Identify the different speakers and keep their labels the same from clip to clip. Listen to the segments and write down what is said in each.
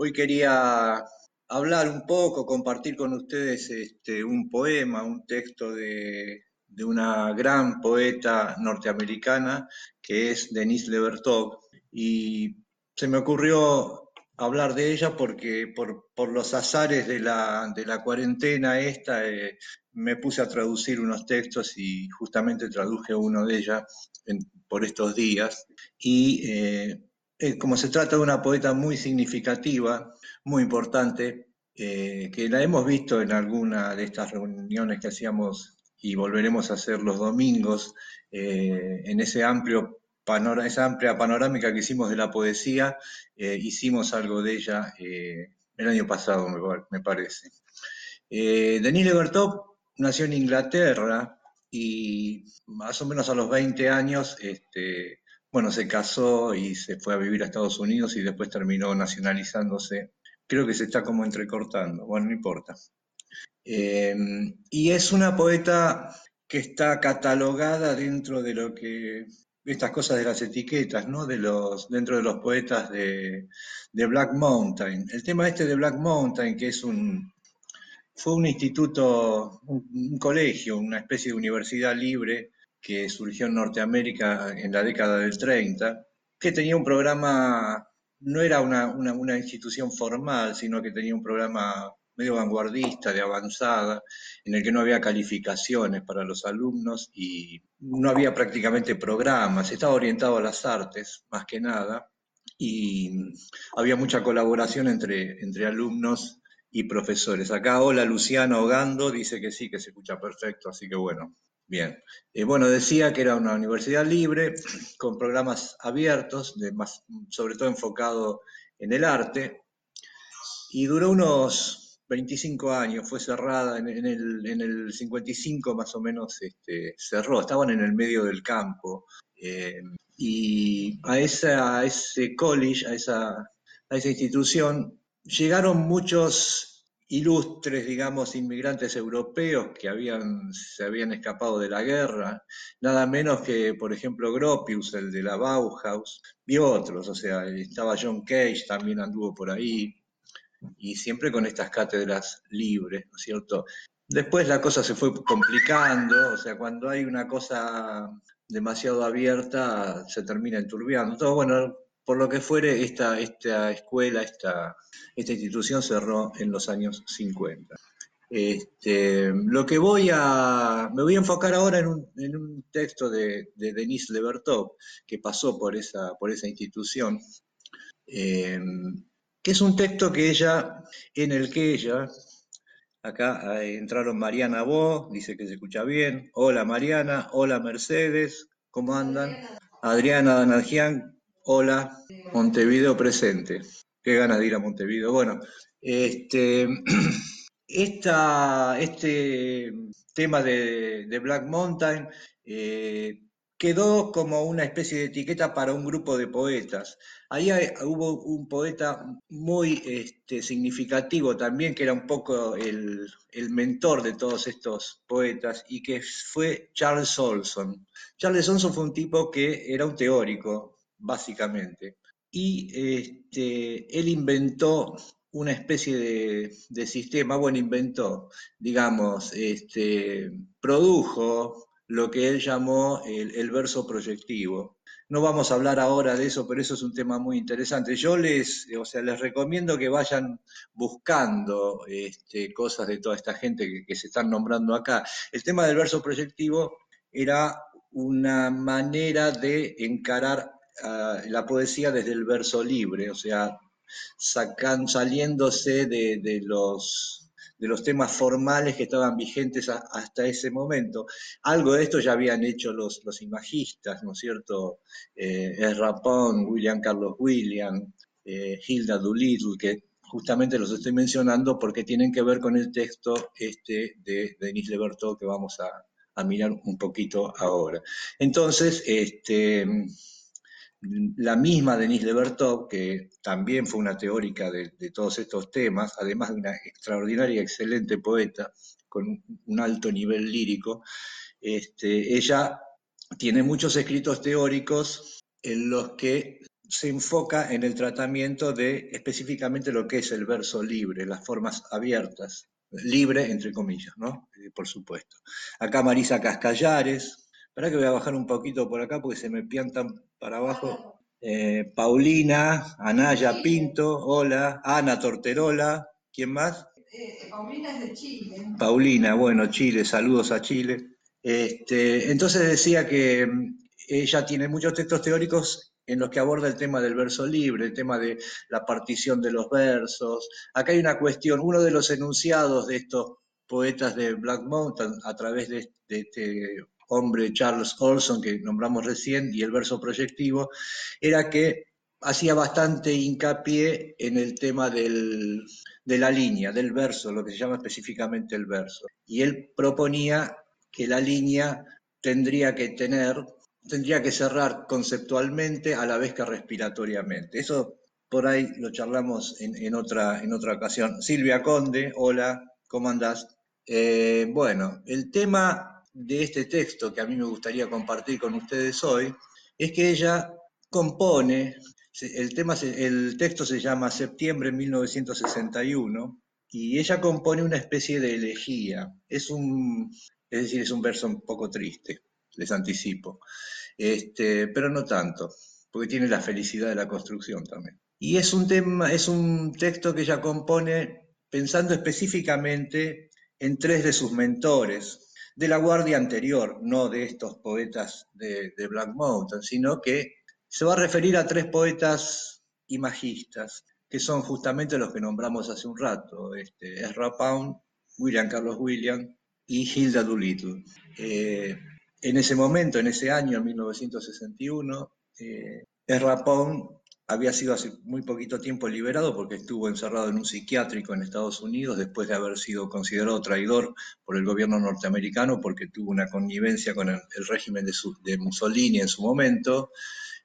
Speaker 1: Hoy quería hablar un poco, compartir con ustedes este, un poema, un texto de, una gran poeta norteamericana que es Denise Levertov. Y se me ocurrió hablar de ella porque por, los azares de la, cuarentena esta eh, me puse a traducir unos textos y justamente traduje uno de ella por estos días. Y eh, eh, como se trata de una poeta muy significativa, muy importante, eh, que la hemos visto en alguna de estas reuniones que hacíamos y volveremos a hacer los domingos, eh, en ese amplio esa amplia panorámica que hicimos de la poesía, hicimos algo de ella el año pasado, me, parece. Denis Levertov nació en Inglaterra y más o menos a los 20 años este, bueno, se casó y se fue a vivir a Estados Unidos y después terminó nacionalizándose. Creo que se está como entrecortando, bueno, no importa. Em, y es una poeta que está catalogada dentro de lo que estas cosas de las etiquetas, ¿no? De los, dentro de los poetas de, Black Mountain. El tema este de Black Mountain, que es un, fue un instituto, un colegio, una especie de universidad libre que surgió en Norteamérica en la década del 30, que tenía un programa, no era una, institución formal, sino que tenía un programa medio vanguardista, de avanzada, en el que no había calificaciones para los alumnos y no había prácticamente programas, estaba orientado a las artes, más que nada, y había mucha colaboración entre, entre alumnos y profesores. Acá, hola Luciano Ogando, dice que sí, que se escucha perfecto, así que bueno, Bien. Eh, bueno, decía que era una universidad libre, con programas abiertos, de más, sobre todo enfocado en el arte, y duró unos 25 años, fue cerrada en, el, en el, 55 más o menos, este, cerró, estaban en el medio del campo. Eh, y a, esa, a ese college, a esa, a esa institución, llegaron muchos ilustres, digamos, inmigrantes europeos que habían, se habían escapado de la guerra, nada menos que, por ejemplo, Gropius, el de la Bauhaus, y otros, o sea, estaba John Cage, también anduvo por ahí, y siempre con estas cátedras libres, ¿no es cierto? Después la cosa se fue complicando, o sea, cuando hay una cosa demasiado abierta, se termina enturbiando. Todo, bueno, por lo que fuere, esta, esta escuela, esta, esta institución cerró en los años 50. Este, lo que voy a, me voy a enfocar ahora en un, texto de, de, Denise Levertov, que pasó por esa, por esa institución, eh, que es un texto que ella, en el que ella, acá entraron Mariana Bo, dice que se escucha bien, hola Mariana, hola Mercedes, ¿cómo andan? Adriana. Danarjian, Hola, Montevideo presente. Qué ganas de ir a Montevideo. Bueno, este, este tema de, Black Mountain eh, quedó como una especie de etiqueta para un grupo de poetas. Ahí hubo un poeta muy este, significativo también, que era un poco el, el, mentor de todos estos poetas, y que fue Charles Olson. Charles Olson fue un tipo que era un teórico, básicamente. Y este, él inventó una especie de, sistema, bueno, inventó, digamos, este, produjo lo que él llamó el, verso proyectivo. No vamos a hablar ahora de eso, pero eso es un tema muy interesante. Yo les, o sea, les recomiendo que vayan buscando este, cosas de toda esta gente que, que se están nombrando acá. El tema del verso proyectivo era una manera de encarar la poesía desde el verso libre, o sea, saliéndose de, los, de los temas formales que estaban vigentes hasta ese momento. Algo de esto ya habían hecho los, los imagistas, ¿no es cierto? Eh, Ezra William Carlos William, eh, Hilda Doolittle, que justamente los estoy mencionando porque tienen que ver con el texto este de Denis Lebertot que vamos a, a mirar un poquito ahora. Entonces, este, la misma Denise Levertov, que también fue una teórica de, todos estos temas, además de una extraordinaria y excelente poeta con un alto nivel lírico, este, ella tiene muchos escritos teóricos en los que se enfoca en el tratamiento de específicamente lo que es el verso libre, las formas abiertas, libre entre comillas, ¿no? Eh, por supuesto. Acá Marisa Cascallares, para que voy a bajar un poquito por acá porque se me piantan para abajo. Eh, Paulina, Anaya Pinto, hola, Ana Torterola, ¿quién más?
Speaker 2: Eh, Paulina es de Chile.
Speaker 1: Paulina, bueno, Chile, saludos a Chile. Este, entonces decía que mm, ella tiene muchos textos teóricos en los que aborda el tema del verso libre, el tema de la partición de los versos. Acá hay una cuestión, uno de los enunciados de estos poetas de Black Mountain a través de, este hombre Charles Olson que nombramos recién y el verso proyectivo, era que hacía bastante hincapié en el tema de la línea, del verso, lo que se llama específicamente el verso. Y él proponía que la línea tendría que tener tendría que cerrar conceptualmente a la vez que respiratoriamente. Eso por ahí lo charlamos en, otra, en otra ocasión. Silvia Conde, hola, ¿cómo andás? Eh, bueno, el tema de este texto que a mí me gustaría compartir con ustedes hoy es que ella compone, el, tema, el texto se llama Septiembre 1961 y ella compone una especie de elegía. Es un, es decir, es un verso un poco triste, les anticipo este, pero no tanto, porque tiene la felicidad de la construcción también. Y es un tema, es un texto que ella compone pensando específicamente en tres de sus mentores, de la guardia anterior, no de estos poetas de, Black Mountain, sino que se va a referir a tres poetas imagistas, que son justamente los que nombramos hace un rato, este, Ezra Pound, William Carlos William y Hilda Doolittle. Eh, en ese momento, en ese año, en 1961, eh, Ezra había sido hace muy poquito tiempo liberado porque estuvo encerrado en un psiquiátrico en Estados Unidos después de haber sido considerado traidor por el gobierno norteamericano porque tuvo una connivencia con el, régimen de, Mussolini en su momento.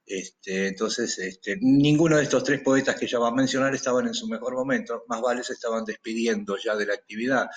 Speaker 1: Este, entonces, este, ninguno de estos tres poetas que ya va a mencionar estaban en su mejor momento, más vale se estaban despidiendo ya de la actividad.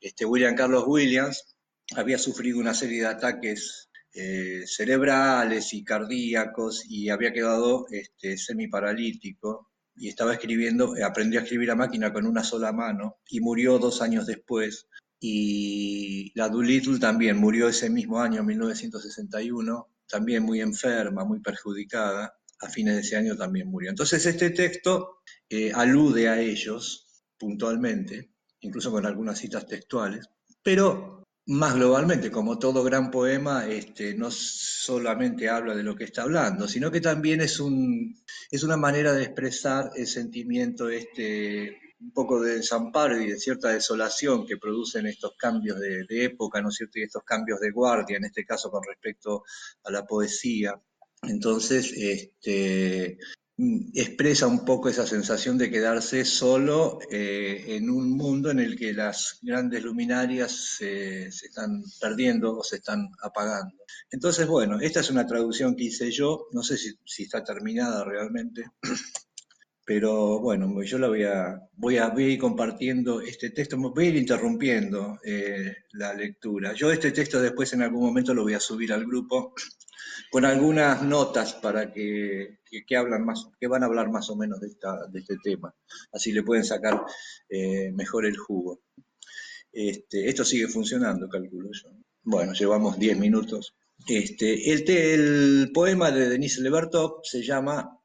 Speaker 1: Este, William Carlos Williams, había sufrido una serie de ataques eh, cerebrales y cardíacos y había quedado este, semiparalítico y estaba escribiendo, aprendió a escribir a máquina con una sola mano y murió dos años después. Y la Doolittle también murió ese mismo año, 1961, también muy enferma, muy perjudicada. A fines de ese año también murió. Entonces este texto eh, alude a ellos puntualmente, incluso con algunas citas textuales, pero más globalmente, como todo gran poema, este, no solamente habla de lo que está hablando, sino que también es, un, es una manera de expresar el sentimiento este, un poco de desamparo y de cierta desolación que producen estos cambios de, de época, ¿no es cierto? Y estos cambios de guardia, en este caso con respecto a la poesía. Entonces, este, expresa un poco esa sensación de quedarse solo eh, en un mundo en el que las grandes luminarias se, están perdiendo o se están apagando. Entonces, bueno, esta es una traducción que hice yo, no sé si, está terminada realmente, pero bueno, yo la voy a, voy a, ir compartiendo este texto, voy a ir interrumpiendo eh, la lectura. Yo este texto después en algún momento lo voy a subir al grupo con algunas notas para que, hablan más, que van a hablar más o menos de, este tema. Así le pueden sacar eh, mejor el jugo. Este, esto sigue funcionando, calculo yo. Bueno, llevamos 10 minutos. Este, el, el poema de Denise Levertov se llama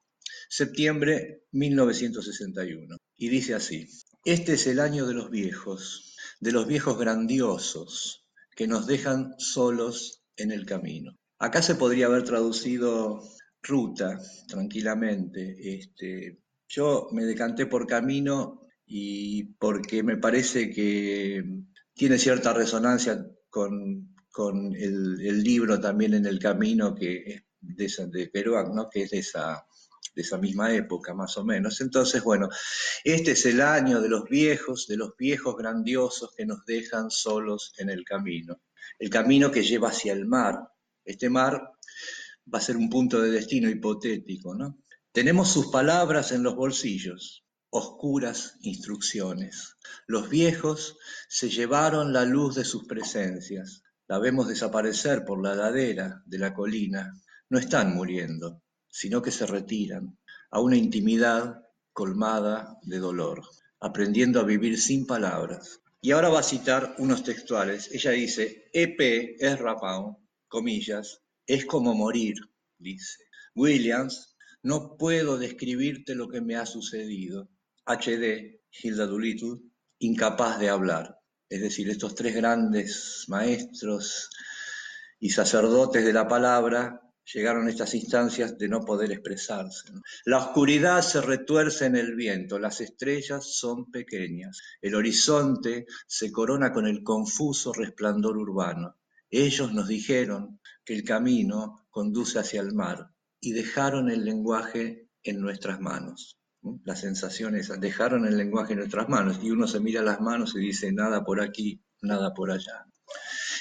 Speaker 1: Septiembre 1961 y dice así, este es el año de los viejos, de los viejos grandiosos que nos dejan solos en el camino. Acá se podría haber traducido ruta tranquilamente. Este, yo me decanté por camino y porque me parece que tiene cierta resonancia con, el, libro también en el camino que es de, Kerouac, ¿no? que es de esa, de esa misma época más o menos. Entonces, bueno, este es el año de los viejos, de los viejos grandiosos que nos dejan solos en el camino. El camino que lleva hacia el mar, este mar va a ser un punto de destino hipotético, ¿no? Tenemos sus palabras en los bolsillos, oscuras instrucciones. Los viejos se llevaron la luz de sus presencias. La vemos desaparecer por la ladera de la colina. No están muriendo, sino que se retiran. a una intimidad colmada de dolor, aprendiendo a vivir sin palabras. Y ahora va a citar unos textuales. Ella dice, EP es rapao, comillas, es como morir, dice. Williams, no puedo describirte lo que me ha sucedido. HD, Hilda Doolittle, incapaz de hablar. Es decir, estos tres grandes maestros y sacerdotes de la palabra llegaron a estas instancias de no poder expresarse. La oscuridad se retuerce en el viento, las estrellas son pequeñas, el horizonte se corona con el confuso resplandor urbano. Ellos nos dijeron que el camino conduce hacia el mar y dejaron el lenguaje en nuestras manos. La sensación es, dejaron el lenguaje en nuestras manos y uno se mira las manos y dice nada por aquí, nada por allá.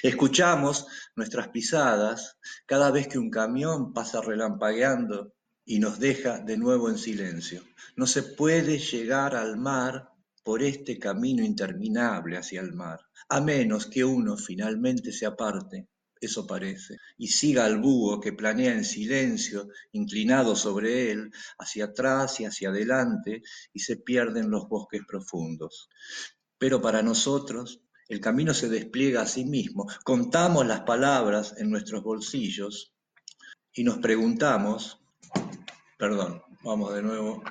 Speaker 1: Escuchamos nuestras pisadas cada vez que un camión pasa relampagueando y nos deja de nuevo en silencio. No se puede llegar al mar por este camino interminable hacia el mar, a menos que uno finalmente se aparte, eso parece, y siga al búho que planea en silencio, inclinado sobre él, hacia atrás y hacia adelante, y se pierde en los bosques profundos. Pero para nosotros, el camino se despliega a sí mismo. Contamos las palabras en nuestros bolsillos y nos preguntamos, perdón, vamos de nuevo,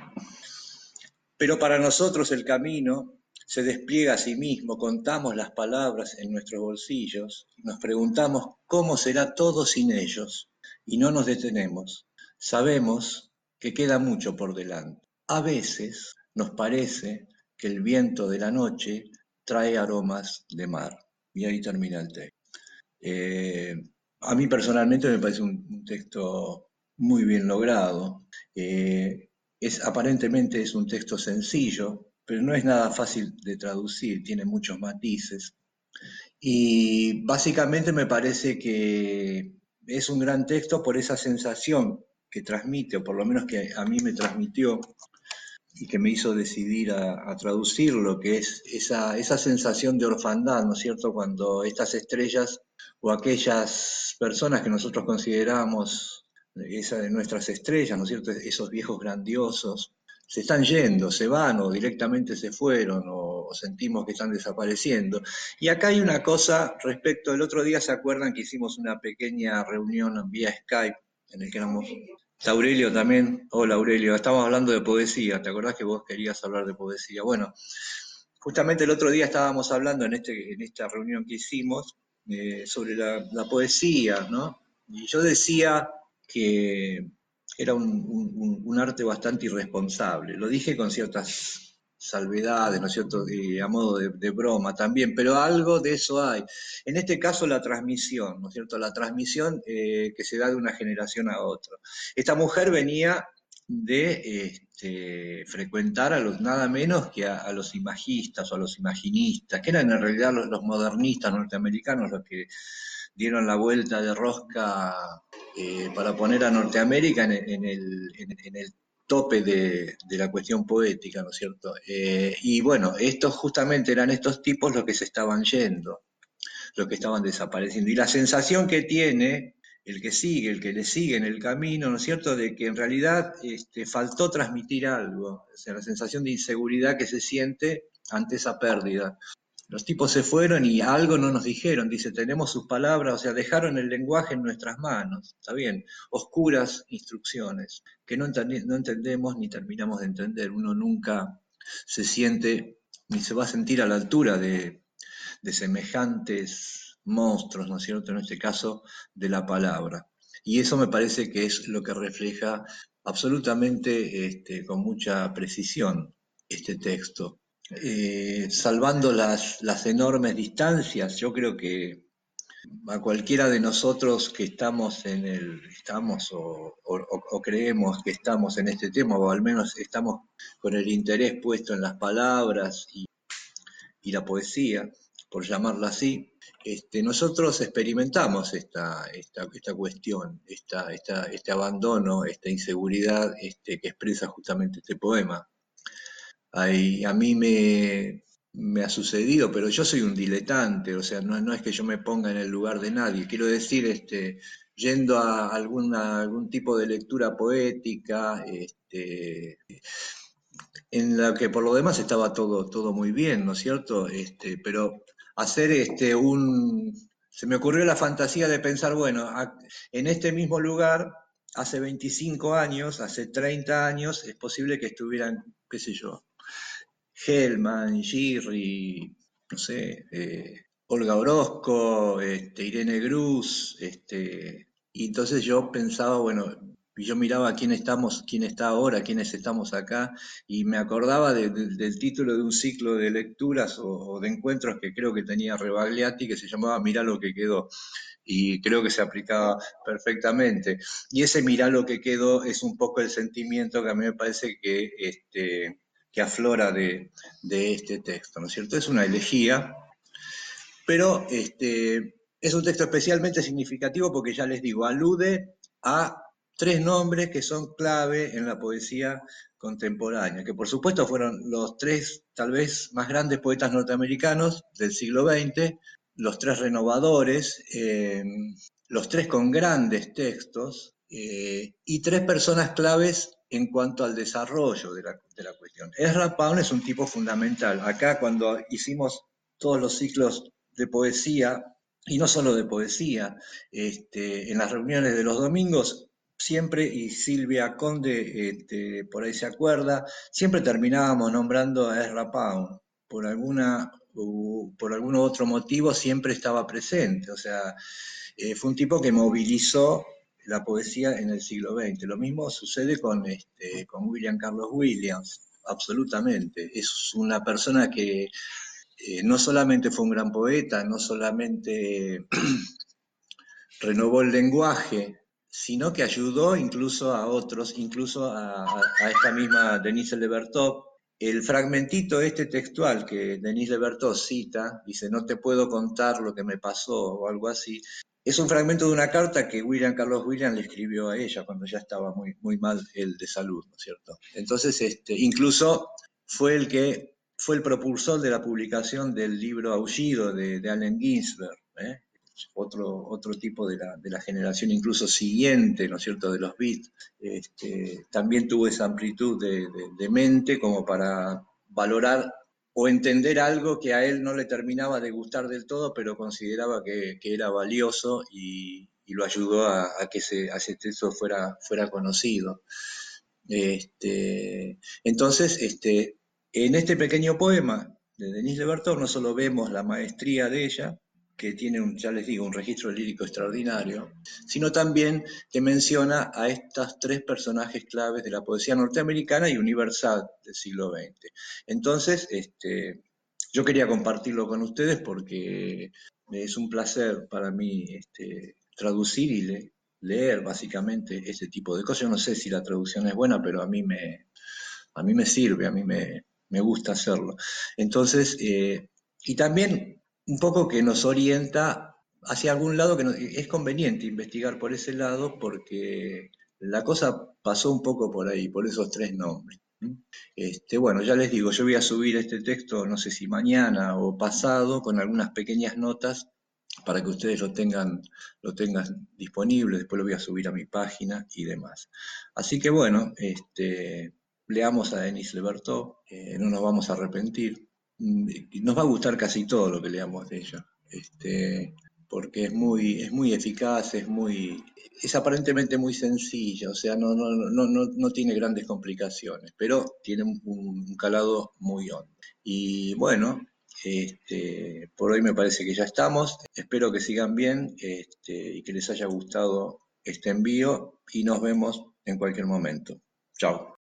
Speaker 1: pero para nosotros el camino se despliega a sí mismo, contamos las palabras en nuestros bolsillos, nos preguntamos cómo será todo sin ellos y no nos detenemos. Sabemos que queda mucho por delante. A veces nos parece que el viento de la noche trae aromas de mar. Y ahí termina el texto. Eh, a mí personalmente me parece un, texto muy bien logrado. Eh, es, aparentemente es un texto sencillo, pero no es nada fácil de traducir, tiene muchos matices. Y básicamente me parece que es un gran texto por esa sensación que transmite, o por lo menos que a mí me transmitió, y que me hizo decidir a, traducirlo, que es esa, esa sensación de orfandad, ¿no es cierto?, cuando estas estrellas o aquellas personas que nosotros consideramos esa de nuestras estrellas, ¿no es cierto?, esos viejos grandiosos, se están yendo, se van o directamente se fueron o, sentimos que están desapareciendo. Y acá hay una cosa respecto, el otro día se acuerdan que hicimos una pequeña reunión vía Skype en el que éramos Aurelio también. Hola Aurelio, estamos hablando de poesía, ¿te acordás que vos querías hablar de poesía? Bueno, justamente el otro día estábamos hablando en, este, en esta reunión que hicimos eh, sobre la, poesía, ¿no? Y yo decía que era un arte bastante irresponsable. Lo dije con ciertas salvedades, ¿no es cierto?, a modo de, broma también, pero algo de eso hay. En este caso la transmisión, ¿no es cierto?, la transmisión eh, que se da de una generación a otra. Esta mujer venía de este, frecuentar a los nada menos que a, los imagistas o a los imaginistas, que eran en realidad los, modernistas norteamericanos los que dieron la vuelta de rosca eh, para poner a Norteamérica en, el, tope de, la cuestión poética, ¿no es cierto? Eh, y bueno, estos justamente eran estos tipos los que se estaban yendo, los que estaban desapareciendo. Y la sensación que tiene el que sigue, el que le sigue en el camino, ¿no es cierto?, de que en realidad este, faltó transmitir algo, o sea, la sensación de inseguridad que se siente ante esa pérdida. Los tipos se fueron y algo no nos dijeron, dice, tenemos sus palabras, o sea, dejaron el lenguaje en nuestras manos, está bien, oscuras instrucciones, que no, entendemos ni terminamos de entender, uno nunca se siente ni se va a sentir a la altura de, semejantes monstruos, ¿no es cierto?, en este caso, de la palabra. Y eso me parece que es lo que refleja absolutamente este, con mucha precisión este texto. Eh, salvando las, enormes distancias, yo creo que a cualquiera de nosotros que estamos en el, estamos o, creemos que estamos en este tema, o al menos estamos con el interés puesto en las palabras y, la poesía, por llamarla así, este, nosotros experimentamos esta, esta, esta cuestión, esta, este abandono, esta inseguridad este, que expresa justamente este poema a mí me, ha sucedido, pero yo soy un diletante, o sea, no, es que yo me ponga en el lugar de nadie. Quiero decir, este, yendo a alguna, algún tipo de lectura poética, este, en la que por lo demás estaba todo, todo muy bien, ¿no es cierto? Este, pero hacer este, un... Se me ocurrió la fantasía de pensar, bueno, en este mismo lugar, hace 25 años, hace 30 años, es posible que estuvieran, qué sé yo, Hellman, Girri, no sé, eh, Olga Orozco, este, Irene Cruz, este, y entonces yo pensaba, bueno, yo miraba quién estamos, quién está ahora, quiénes estamos acá, y me acordaba del título de un ciclo de lecturas o, de encuentros que creo que tenía Rebagliati, que se llamaba Mirá lo que quedó, y creo que se aplicaba perfectamente. Y ese mirá lo que quedó es un poco el sentimiento que a mí me parece que, este, que aflora de, este texto, ¿no es cierto? Es una elegía, pero este, es un texto especialmente significativo porque ya les digo, alude a tres nombres que son clave en la poesía contemporánea, que por supuesto fueron los tres tal vez más grandes poetas norteamericanos del siglo XX, los tres renovadores, eh, los tres con grandes textos eh, y tres personas claves en cuanto al desarrollo de la, cuestión. Ezra Pound es un tipo fundamental. Acá cuando hicimos todos los ciclos de poesía, y no solo de poesía, este, en las reuniones de los domingos siempre, y Silvia Conde este, por ahí se acuerda, siempre terminábamos nombrando a Ezra Pound. Por, alguna, por algún otro motivo siempre estaba presente. O sea, eh, fue un tipo que movilizó la poesía en el siglo XX. Lo mismo sucede con, este, con William Carlos Williams, absolutamente. Es una persona que eh, no solamente fue un gran poeta, no solamente renovó el lenguaje, sino que ayudó incluso a otros, incluso a, esta misma Denise Lebertov. El fragmentito este textual que Denise Lebertov cita, dice, no te puedo contar lo que me pasó o algo así, es un fragmento de una carta que William Carlos William le escribió a ella cuando ya estaba muy, mal él de salud, ¿no es cierto? Entonces, este, incluso fue el que fue el propulsor de la publicación del libro Aullido de, Allen Ginsberg, ¿eh? otro, otro tipo de la, generación incluso siguiente, ¿no es cierto?, de los beats, este, también tuvo esa amplitud de, mente como para valorar o entender algo que a él no le terminaba de gustar del todo, pero consideraba que, era valioso y, lo ayudó a, que ese, texto fuera, fuera conocido. Este, entonces, este, en este pequeño poema de Denise Lebertov no solo vemos la maestría de ella, que tiene, ya les digo, un registro lírico extraordinario, sino también que menciona a estos tres personajes claves de la poesía norteamericana y universal del siglo XX. Entonces, este, yo quería compartirlo con ustedes porque es un placer para mí este, traducir y leer básicamente este tipo de cosas. Yo no sé si la traducción es buena, pero a mí me, a mí me sirve, a mí me, me gusta hacerlo. Entonces, eh, y también un poco que nos orienta hacia algún lado que es conveniente investigar por ese lado porque la cosa pasó un poco por ahí, por esos tres nombres. Este, bueno, ya les digo, yo voy a subir este texto, no sé si mañana o pasado, con algunas pequeñas notas para que ustedes lo tengan, lo tengan disponible, después lo voy a subir a mi página y demás. Así que bueno, este, leamos a Denis Lebertó, eh, no nos vamos a arrepentir, nos va a gustar casi todo lo que leamos de ella, este, porque es muy, es muy eficaz, es muy, es aparentemente muy sencilla, o sea, no, no, no, no, no tiene grandes complicaciones, pero tiene un, calado muy hondo. Y bueno, este, por hoy me parece que ya estamos. Espero que sigan bien este, y que les haya gustado este envío y nos vemos en cualquier momento. Chao.